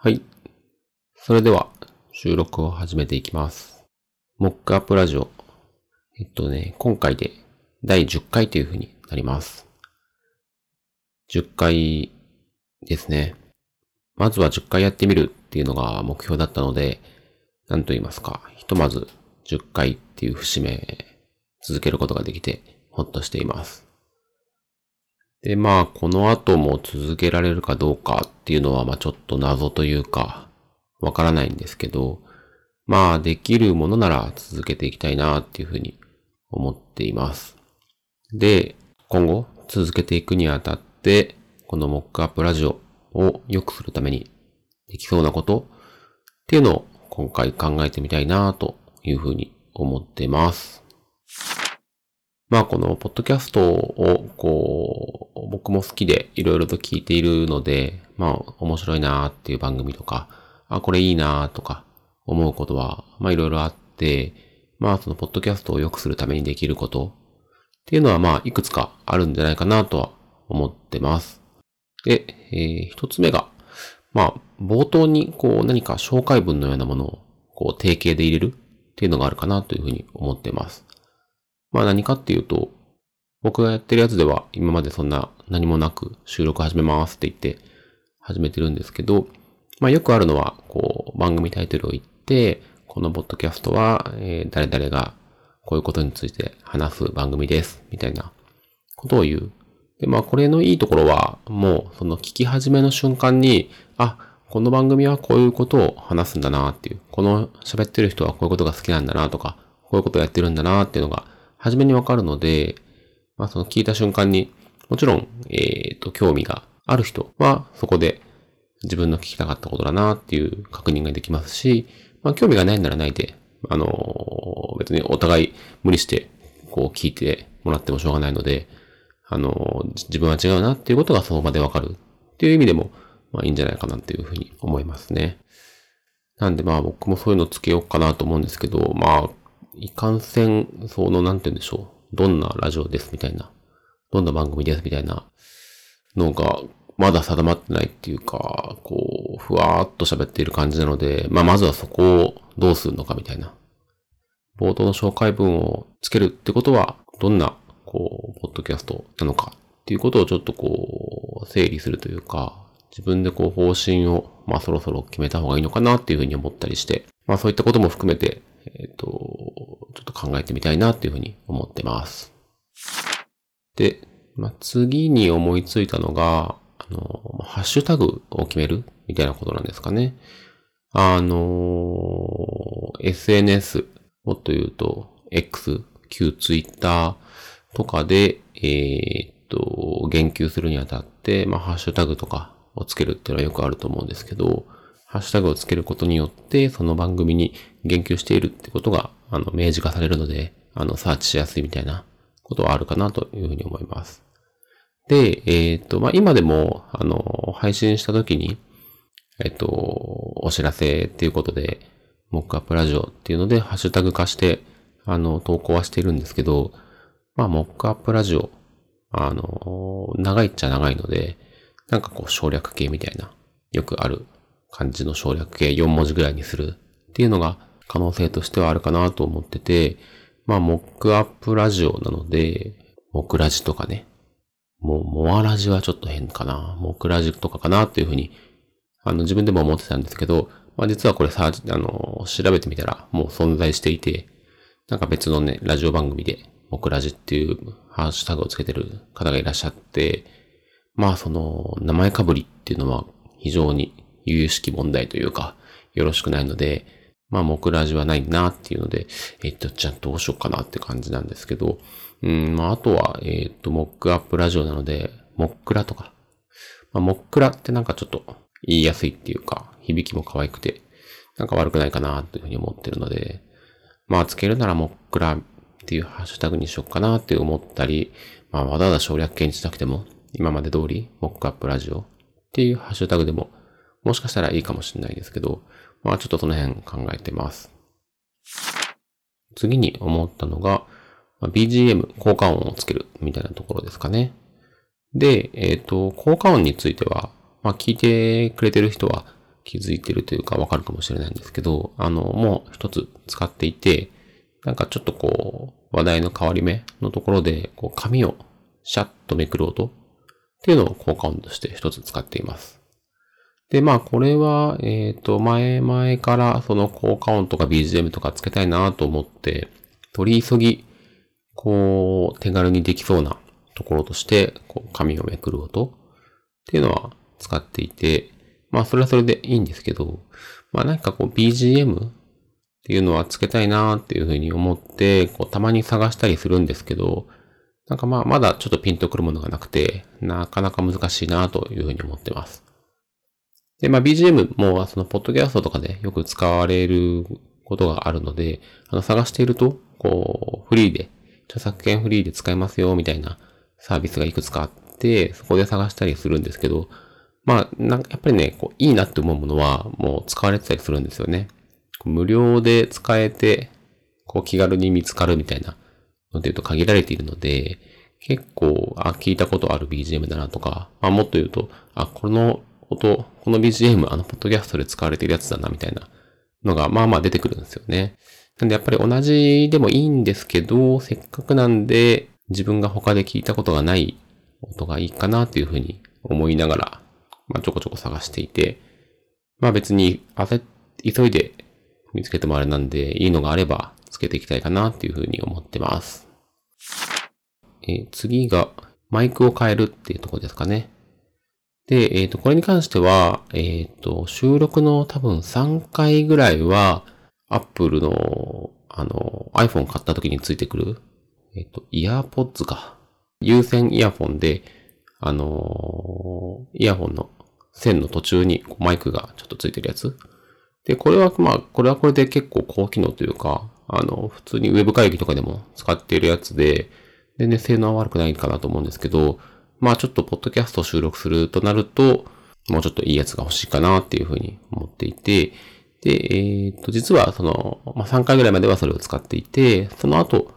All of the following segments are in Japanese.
はい。それでは、収録を始めていきます。モックアップラジオ。えっとね、今回で第10回という風になります。10回ですね。まずは10回やってみるっていうのが目標だったので、なんと言いますか、ひとまず10回っていう節目、続けることができて、ほっとしています。で、まあ、この後も続けられるかどうかっていうのは、まあちょっと謎というか、わからないんですけど、まあ、できるものなら続けていきたいなっていうふうに思っています。で、今後続けていくにあたって、このモックアップラジオを良くするためにできそうなことっていうのを今回考えてみたいなというふうに思ってます。まあこのポッドキャストをこう僕も好きでいろいろと聞いているので、まあ面白いなーっていう番組とか、あ、これいいなーとか思うことはまあいろいろあって、まあそのポッドキャストを良くするためにできることっていうのはまあいくつかあるんじゃないかなとは思ってます。で、えー、一つ目が、まあ冒頭にこう何か紹介文のようなものをこう定型で入れるっていうのがあるかなというふうに思ってます。まあ何かっていうと、僕がやってるやつでは今までそんな何もなく収録始めますって言って始めてるんですけど、まあよくあるのは、こう番組タイトルを言って、このポッドキャストは、え、誰々がこういうことについて話す番組です、みたいなことを言う。で、まあこれのいいところは、もうその聞き始めの瞬間に、あ、この番組はこういうことを話すんだなっていう、この喋ってる人はこういうことが好きなんだなとか、こういうことをやってるんだなっていうのが初めにわかるので、まあその聞いた瞬間に、もちろん、えっ、ー、と、興味がある人はそこで自分の聞きたかったことだなっていう確認ができますし、まあ興味がないならないで、あの、別にお互い無理して、こう聞いてもらってもしょうがないので、あの、自分は違うなっていうことがその場でわかるっていう意味でも、まあいいんじゃないかなっていうふうに思いますね。なんでまあ僕もそういうのつけようかなと思うんですけど、まあいかんせん、その、なんて言うんでしょう。どんなラジオですみたいな。どんな番組ですみたいなのが、まだ定まってないっていうか、こう、ふわーっと喋っている感じなので、まあ、まずはそこをどうするのかみたいな。冒頭の紹介文をつけるってことは、どんな、こう、ポッドキャストなのかっていうことをちょっとこう、整理するというか、自分でこう、方針を、まあ、そろそろ決めた方がいいのかなっていうふうに思ったりして、まあ、そういったことも含めて、えっ、ー、と、ちょっと考えてみたいなっていうふうに思ってます。で、まあ、次に思いついたのが、あの、ハッシュタグを決めるみたいなことなんですかね。あの、SNS、もっと言うと、X、旧 Twitter とかで、えっ、と、言及するにあたって、まあ、ハッシュタグとかをつけるっていうのはよくあると思うんですけど、ハッシュタグをつけることによって、その番組に言及しているってことが、あの、明示化されるので、あの、サーチしやすいみたいなことはあるかなというふうに思います。で、えっ、ー、と、まあ、今でも、あの、配信した時に、えっ、ー、と、お知らせっていうことで、モックアップラジオっていうので、ハッシュタグ化して、あの、投稿はしているんですけど、まあ、モックアップラジオ、あの、長いっちゃ長いので、なんかこう省略系みたいな、よくある感じの省略形4文字ぐらいにするっていうのが可能性としてはあるかなと思ってて、まあ、モックアップラジオなので、モクラジとかね、もう、モアラジはちょっと変かな。モクラジとかかなっていうふうに、あの、自分でも思ってたんですけど、まあ、実はこれさ、あの、調べてみたらもう存在していて、なんか別のね、ラジオ番組で、モクラジっていうハッシュタグをつけてる方がいらっしゃって、まあその、名前かぶりっていうのは非常に由々しき問題というか、よろしくないので、まあ、目ラジはないなっていうので、えっと、じゃあどうしようかなって感じなんですけど、うん、まあ、あとは、えっと、モックアップラジオなので、モックラとか。まあ、モックラってなんかちょっと言いやすいっていうか、響きも可愛くて、なんか悪くないかなというふうに思ってるので、まあ、つけるならモックラっていうハッシュタグにしようかなって思ったり、まあ、わざわざ省略形にしなくても、今まで通り、モックアップラジオっていうハッシュタグでももしかしたらいいかもしれないですけど、まあちょっとその辺考えてます。次に思ったのが、BGM 効果音をつけるみたいなところですかね。で、えっ、ー、と、効果音については、まあ聞いてくれてる人は気づいてるというかわかるかもしれないんですけど、あの、もう一つ使っていて、なんかちょっとこう、話題の変わり目のところで、こう、紙をシャッとめくる音っていうのを効果音として一つ使っています。で、まあ、これは、えっ、ー、と、前々からその効果音とか BGM とかつけたいなと思って、取り急ぎ、こう、手軽にできそうなところとして、こう、紙をめくる音っていうのは使っていて、まあ、それはそれでいいんですけど、まあ、なんかこう、BGM っていうのはつけたいなっていうふうに思って、こう、たまに探したりするんですけど、なんかまあ、まだちょっとピンとくるものがなくて、なかなか難しいなというふうに思ってます。で、まあ BGM もそのポッドキャストとかでよく使われることがあるので、あの探していると、こう、フリーで、著作権フリーで使えますよみたいなサービスがいくつかあって、そこで探したりするんですけど、まあ、なんかやっぱりね、こう、いいなって思うものはもう使われてたりするんですよね。無料で使えて、こう気軽に見つかるみたいなので言うと限られているので、結構、あ、聞いたことある BGM だなとか、まあもっと言うと、あ、この音、この BGM、あの、ポッドキャストで使われているやつだなみたいなのが、まあまあ出てくるんですよね。なんでやっぱり同じでもいいんですけど、せっかくなんで自分が他で聞いたことがない音がいいかなっていうふうに思いながら、まあちょこちょこ探していて、まあ別に焦急いで見つけてもあれなんで、いいのがあればつけていきたいかなっていうふうに思ってます。えー、次が、マイクを変えるっていうとこですかね。で、えっ、ー、と、これに関しては、えっ、ー、と、収録の多分3回ぐらいは、Apple の、あの、iPhone 買った時についてくる、えっ、と、イヤーポッツか。有線イヤホンで、あのイヤホンの線の途中にマイクがちょっとついてるやつ。で、これは、まあ、これはこれで結構高機能というか、あの、普通にウェブ会議とかでも使っているやつで、全然性能は悪くないかなと思うんですけど、まあちょっとポッドキャストを収録するとなると、もうちょっといいやつが欲しいかなっていうふうに思っていて、で、えっ、と、実はその、まあ3回ぐらいまではそれを使っていて、その後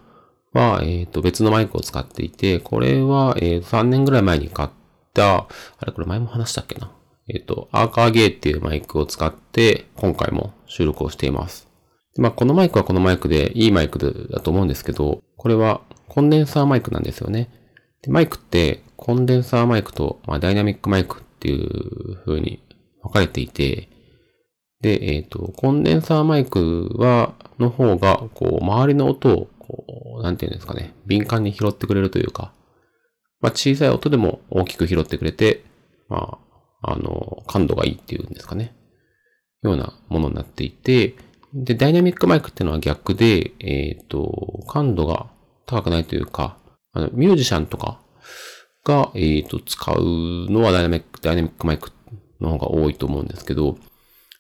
は、えっ、と、別のマイクを使っていて、これは、えー、3年ぐらい前に買った、あれこれ前も話したっけな？えっ、と、アーカーゲーっていうマイクを使って、今回も収録をしています。まあ、このマイクはこのマイクでいいマイクだと思うんですけど、これはコンデンサーマイクなんですよね。でマイクってコンデンサーマイクと、まあ、ダイナミックマイクっていう風に分かれていて、で、えっ、ー、と、コンデンサーマイクは、の方が、こう、周りの音を、こう、なんていうんですかね、敏感に拾ってくれるというか、まあ、小さい音でも大きく拾ってくれて、まあ、あの、感度がいいっていうんですかね、ようなものになっていて、で、ダイナミックマイクっていうのは逆で、えっ、ー、と、感度が高くないというか、あの、ミュージシャンとかが、えっ、ー、と、使うのはダイナミック、ダイナミックマイクの方が多いと思うんですけど、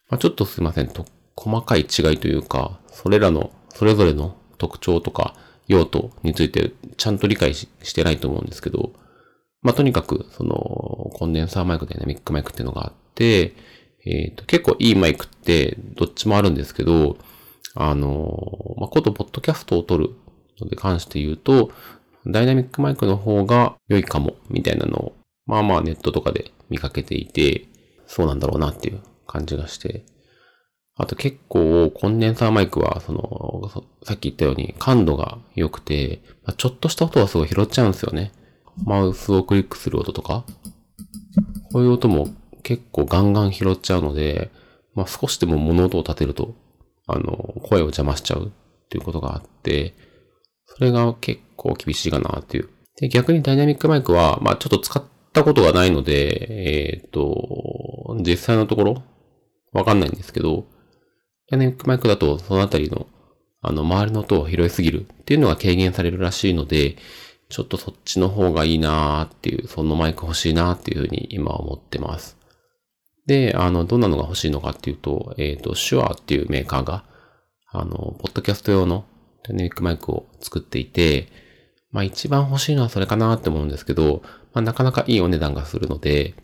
まあ、ちょっとすいません。と、細かい違いというか、それらの、それぞれの特徴とか用途についてちゃんと理解してないと思うんですけど、まあ、とにかく、その、コンデンサーマイク、ダイナミックマイクっていうのがあって、えっ、ー、と、結構いいマイクってどっちもあるんですけど、あの、まあ、ことポッドキャストを撮るので関して言うと、ダイナミックマイクの方が良いかも、みたいなのを、まあまあネットとかで見かけていて、そうなんだろうなっていう感じがして。あと結構コンデンサーマイクは、その、さっき言ったように感度が良くて、ちょっとした音はすごい拾っちゃうんですよね。マウスをクリックする音とか。こういう音も結構ガンガン拾っちゃうので、まあ少しでも物音を立てると、あの、声を邪魔しちゃうっていうことがあって、それが結構厳しいかなっていう。で、逆にダイナミックマイクは、まあちょっと使ったことがないので、えっ、ー、と、実際のところ、わかんないんですけど、ダイナミックマイクだとそのあたりの、あの、周りの音を拾いすぎるっていうのが軽減されるらしいので、ちょっとそっちの方がいいなーっていう、そのマイク欲しいなーっていうふうに今思ってます。で、あの、どんなのが欲しいのかっていうと、えっ、ー、と、シュアっていうメーカーが、あの、ポッドキャスト用のダイナミックマイクを作っていて、まあ一番欲しいのはそれかなって思うんですけど、まあなかなかいいお値段がするので、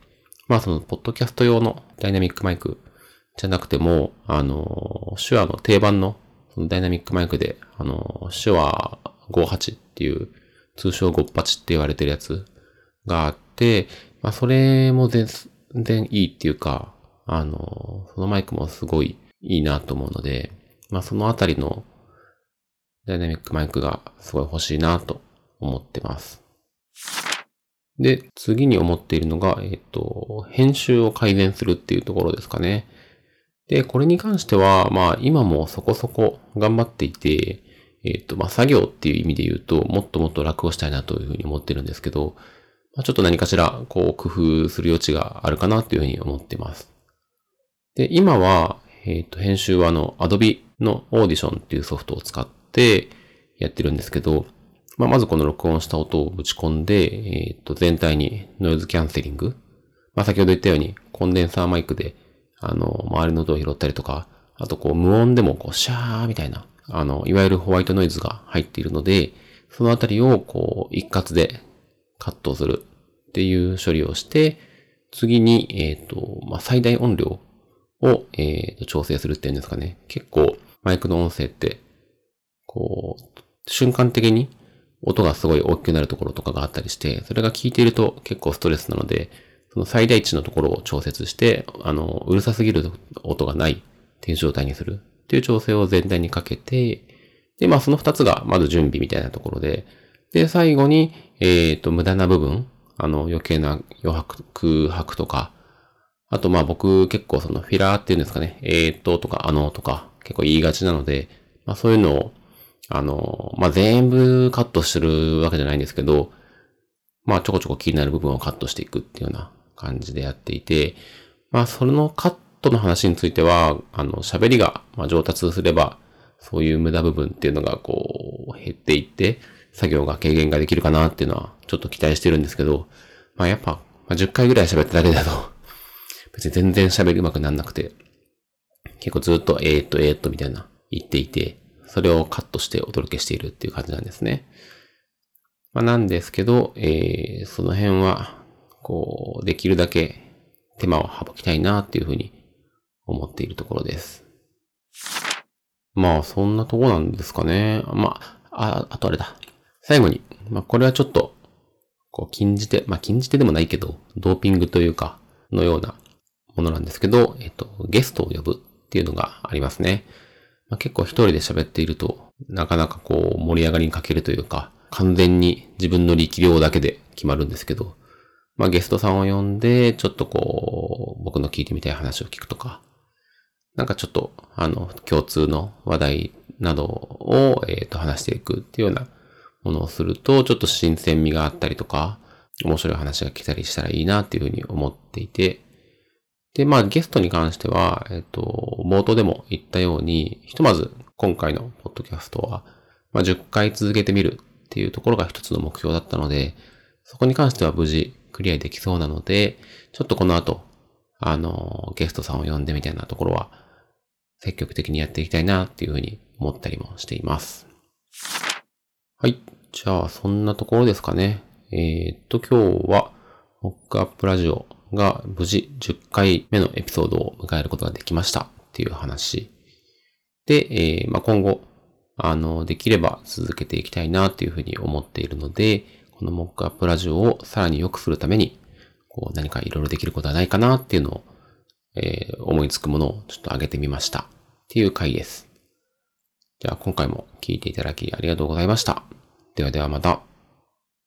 まあその、ポッドキャスト用のダイナミックマイクじゃなくても、あの、手話の定番のそのダイナミックマイクで、あの、手話58っていう、通称58って言われてるやつがあって、まあそれも全然いいっていうか、あの、そのマイクもすごいいいなと思うので、まあそのあたりのダイナミックマイクがすごい欲しいなと思ってます。で、次に思っているのが、えっ、と、編集を改善するっていうところですかね。で、これに関しては、まあ今もそこそこ頑張っていて、えっ、と、まあ作業っていう意味で言うと、もっともっと楽をしたいなというふうに思ってるんですけど、まあ、ちょっと何かしら、こう工夫する余地があるかなというふうに思ってます。で、今は、えっ、と、編集はあの、Adobe の Audition っていうソフトを使ってやってるんですけど、まあ、まずこの録音した音をぶち込んで、えっ、と、全体にノイズキャンセリング。まあ、先ほど言ったように、コンデンサーマイクで、あの、周りの音を拾ったりとか、あとこう、無音でもこう、シャーみたいな、あの、いわゆるホワイトノイズが入っているので、そのあたりをこう、一括でカットするっていう処理をして、次に、えっ、ー、と、まあ、最大音量を、えー、と調整するっていうんですかね。結構、マイクの音声って、こう、瞬間的に音がすごい大きくなるところとかがあったりして、それが聞いていると結構ストレスなので、その最大値のところを調節して、あの、うるさすぎる音がないっていう状態にする。っていう調整を全体にかけて、で、まあその二つがまず準備みたいなところで、で、最後に、えっ、ー、と、無駄な部分、あの、余計な余白、空白とか、あとまあ僕結構そのフィラーっていうんですかね、えーととかあのとか結構言いがちなので、まあそういうのを、あの、まあ全部カットしてるわけじゃないんですけど、まあちょこちょこ気になる部分をカットしていくっていうような感じでやっていて、まあそのカットの話については、あの、喋りが上達すれば、そういう無駄部分っていうのがこう減っていって、作業が軽減ができるかなっていうのはちょっと期待してるんですけど、まあやっぱ、まあ、10回ぐらい喋っただけだと、別に全然喋り上手くなんなくて、結構ずっとえーっとえーっとみたいな言っていて、それをカットしてお届けしているっていう感じなんですね。まあなんですけど、えー、その辺は、こう、できるだけ手間を省きたいなっていうふうに思っているところです。まあ、そんなとこなんですかね。まあ、あ、あとあれだ。最後に、まあ、これはちょっと、こう、禁じ手、まあ、禁じ手でもないけど、ドーピングというか、のようなものなんですけど、えっと、ゲストを呼ぶっていうのがありますね。まあ、結構一人で喋っていると、なかなかこう、盛り上がりに欠けるというか、完全に自分の力量だけで決まるんですけど、まあ、ゲストさんを呼んで、ちょっとこう、僕の聞いてみたい話を聞くとか、なんかちょっと、あの、共通の話題などを、えっ、と、話していくっていうようなものをすると、ちょっと新鮮味があったりとか、面白い話が来たりしたらいいなっていうふうに思っていて、で、まあゲストに関しては、えっと、冒頭でも言ったように、ひとまず今回のポッドキャストは、まあ10回続けてみるっていうところが一つの目標だったので、そこに関しては無事クリアできそうなので、ちょっとこの後、あの、ゲストさんを呼んでみたいなところは、積極的にやっていきたいなっていうふうに思ったりもしています。はい。じゃあ、そんなところですかね。えー、っと、今日は、モックアップラジオが無事10回目のエピソードを迎えることができましたっていう話。で、えー、まあ、今後、あの、できれば続けていきたいなっていうふうに思っているので、このモックアップラジオをさらに良くするために、こう何かいろいろできることはないかなっていうのを、えー、思いつくものをちょっと上げてみましたっていう回です。じゃあ今回も聞いていただきありがとうございました。ではではまた。